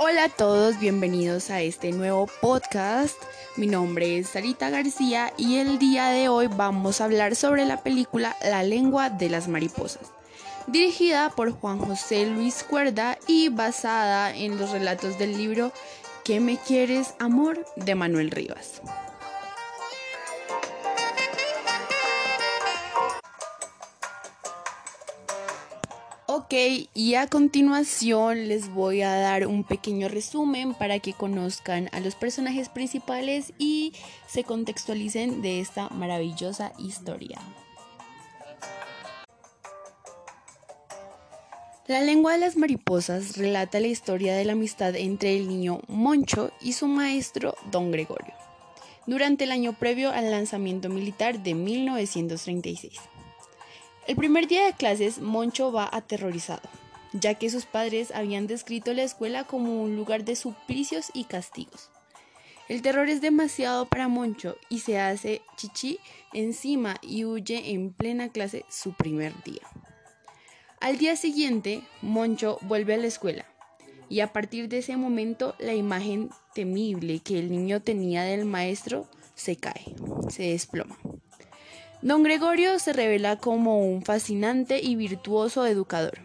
Hola a todos, bienvenidos a este nuevo podcast. Mi nombre es Sarita García y el día de hoy vamos a hablar sobre la película La lengua de las mariposas, dirigida por Juan José Luis Cuerda y basada en los relatos del libro ¿Qué me quieres, amor? de Manuel Rivas. Ok, y a continuación les voy a dar un pequeño resumen para que conozcan a los personajes principales y se contextualicen de esta maravillosa historia. La lengua de las mariposas relata la historia de la amistad entre el niño Moncho y su maestro Don Gregorio, durante el año previo al lanzamiento militar de 1936. El primer día de clases, Moncho va aterrorizado, ya que sus padres habían descrito la escuela como un lugar de suplicios y castigos. El terror es demasiado para Moncho y se hace chichi encima y huye en plena clase su primer día. Al día siguiente, Moncho vuelve a la escuela y a partir de ese momento la imagen temible que el niño tenía del maestro se cae, se desploma. Don Gregorio se revela como un fascinante y virtuoso educador.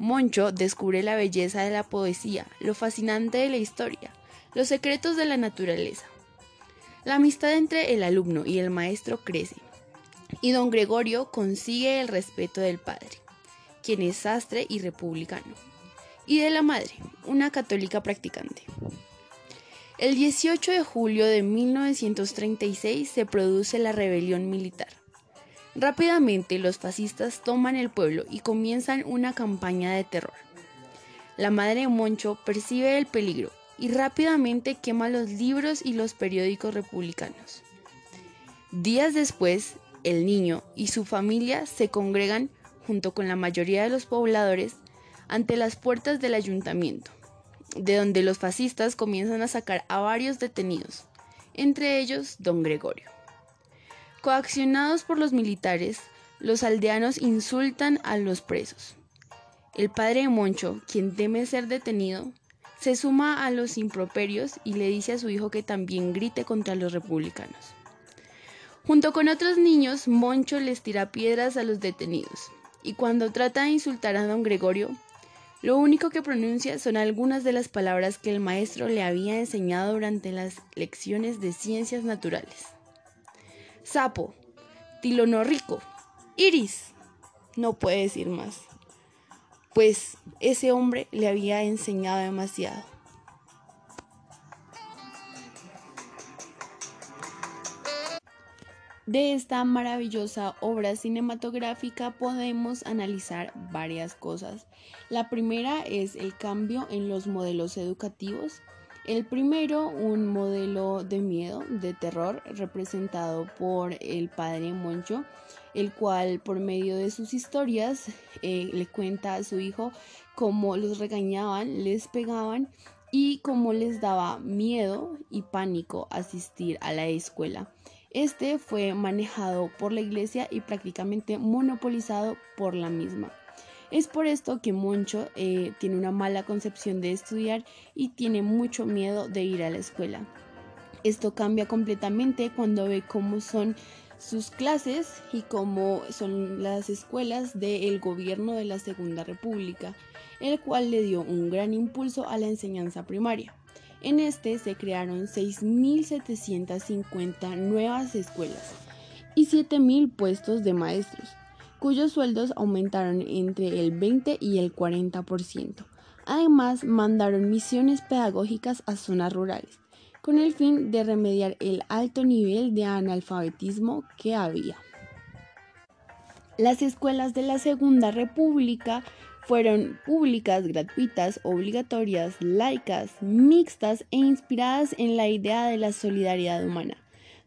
Moncho descubre la belleza de la poesía, lo fascinante de la historia, los secretos de la naturaleza. La amistad entre el alumno y el maestro crece, y don Gregorio consigue el respeto del padre, quien es sastre y republicano, y de la madre, una católica practicante. El 18 de julio de 1936 se produce la rebelión militar. Rápidamente los fascistas toman el pueblo y comienzan una campaña de terror. La madre de Moncho percibe el peligro y rápidamente quema los libros y los periódicos republicanos. Días después, el niño y su familia se congregan junto con la mayoría de los pobladores ante las puertas del ayuntamiento de donde los fascistas comienzan a sacar a varios detenidos, entre ellos don Gregorio. Coaccionados por los militares, los aldeanos insultan a los presos. El padre de Moncho, quien teme ser detenido, se suma a los improperios y le dice a su hijo que también grite contra los republicanos. Junto con otros niños, Moncho les tira piedras a los detenidos, y cuando trata de insultar a don Gregorio, lo único que pronuncia son algunas de las palabras que el maestro le había enseñado durante las lecciones de ciencias naturales. Sapo, tilonorrico, iris. No puede decir más. Pues ese hombre le había enseñado demasiado. De esta maravillosa obra cinematográfica podemos analizar varias cosas. La primera es el cambio en los modelos educativos. El primero, un modelo de miedo, de terror, representado por el padre Moncho, el cual por medio de sus historias eh, le cuenta a su hijo cómo los regañaban, les pegaban y cómo les daba miedo y pánico asistir a la escuela. Este fue manejado por la iglesia y prácticamente monopolizado por la misma. Es por esto que Moncho eh, tiene una mala concepción de estudiar y tiene mucho miedo de ir a la escuela. Esto cambia completamente cuando ve cómo son sus clases y cómo son las escuelas del gobierno de la Segunda República, el cual le dio un gran impulso a la enseñanza primaria. En este se crearon 6.750 nuevas escuelas y 7.000 puestos de maestros, cuyos sueldos aumentaron entre el 20 y el 40%. Además, mandaron misiones pedagógicas a zonas rurales, con el fin de remediar el alto nivel de analfabetismo que había. Las escuelas de la Segunda República fueron públicas, gratuitas, obligatorias, laicas, mixtas e inspiradas en la idea de la solidaridad humana,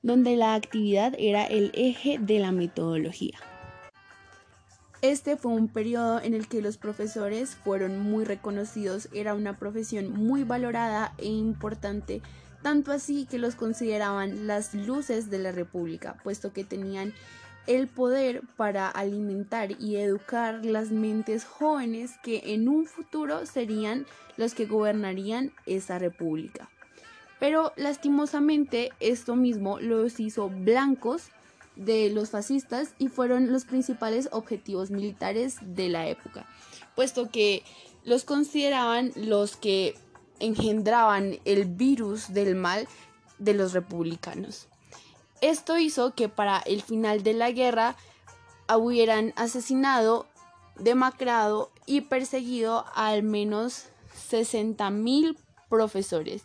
donde la actividad era el eje de la metodología. Este fue un periodo en el que los profesores fueron muy reconocidos, era una profesión muy valorada e importante, tanto así que los consideraban las luces de la República, puesto que tenían el poder para alimentar y educar las mentes jóvenes que en un futuro serían los que gobernarían esa república. Pero lastimosamente esto mismo los hizo blancos de los fascistas y fueron los principales objetivos militares de la época, puesto que los consideraban los que engendraban el virus del mal de los republicanos. Esto hizo que para el final de la guerra hubieran asesinado, demacrado y perseguido a al menos 60.000 profesores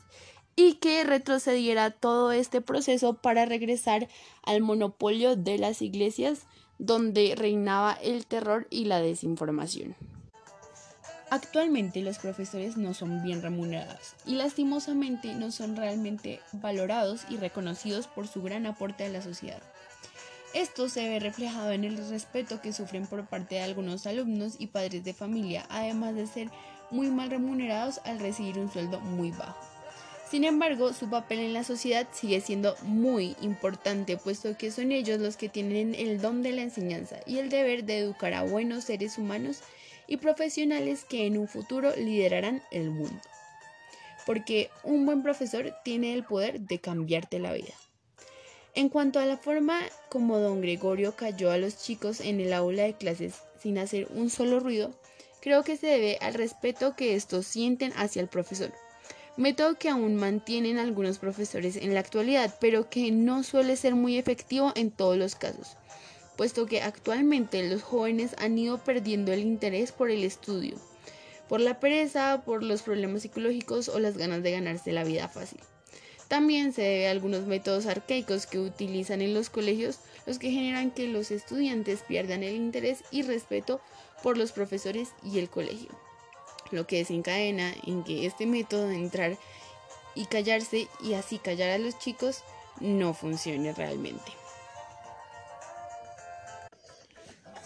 y que retrocediera todo este proceso para regresar al monopolio de las iglesias donde reinaba el terror y la desinformación. Actualmente los profesores no son bien remunerados y lastimosamente no son realmente valorados y reconocidos por su gran aporte a la sociedad. Esto se ve reflejado en el respeto que sufren por parte de algunos alumnos y padres de familia, además de ser muy mal remunerados al recibir un sueldo muy bajo. Sin embargo, su papel en la sociedad sigue siendo muy importante, puesto que son ellos los que tienen el don de la enseñanza y el deber de educar a buenos seres humanos y profesionales que en un futuro liderarán el mundo. Porque un buen profesor tiene el poder de cambiarte la vida. En cuanto a la forma como don Gregorio cayó a los chicos en el aula de clases sin hacer un solo ruido, creo que se debe al respeto que estos sienten hacia el profesor método que aún mantienen algunos profesores en la actualidad, pero que no suele ser muy efectivo en todos los casos, puesto que actualmente los jóvenes han ido perdiendo el interés por el estudio, por la pereza, por los problemas psicológicos o las ganas de ganarse la vida fácil. También se debe a algunos métodos arcaicos que utilizan en los colegios, los que generan que los estudiantes pierdan el interés y respeto por los profesores y el colegio lo que desencadena en que este método de entrar y callarse y así callar a los chicos no funcione realmente.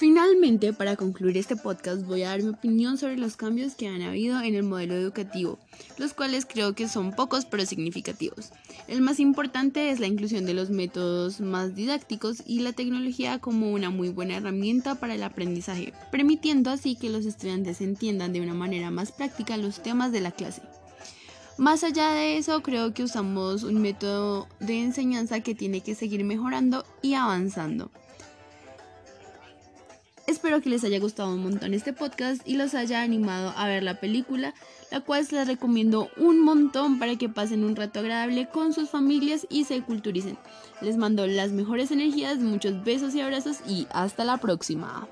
Finalmente, para concluir este podcast, voy a dar mi opinión sobre los cambios que han habido en el modelo educativo, los cuales creo que son pocos pero significativos. El más importante es la inclusión de los métodos más didácticos y la tecnología como una muy buena herramienta para el aprendizaje, permitiendo así que los estudiantes entiendan de una manera más práctica los temas de la clase. Más allá de eso, creo que usamos un método de enseñanza que tiene que seguir mejorando y avanzando. Espero que les haya gustado un montón este podcast y los haya animado a ver la película, la cual les recomiendo un montón para que pasen un rato agradable con sus familias y se culturicen. Les mando las mejores energías, muchos besos y abrazos y hasta la próxima.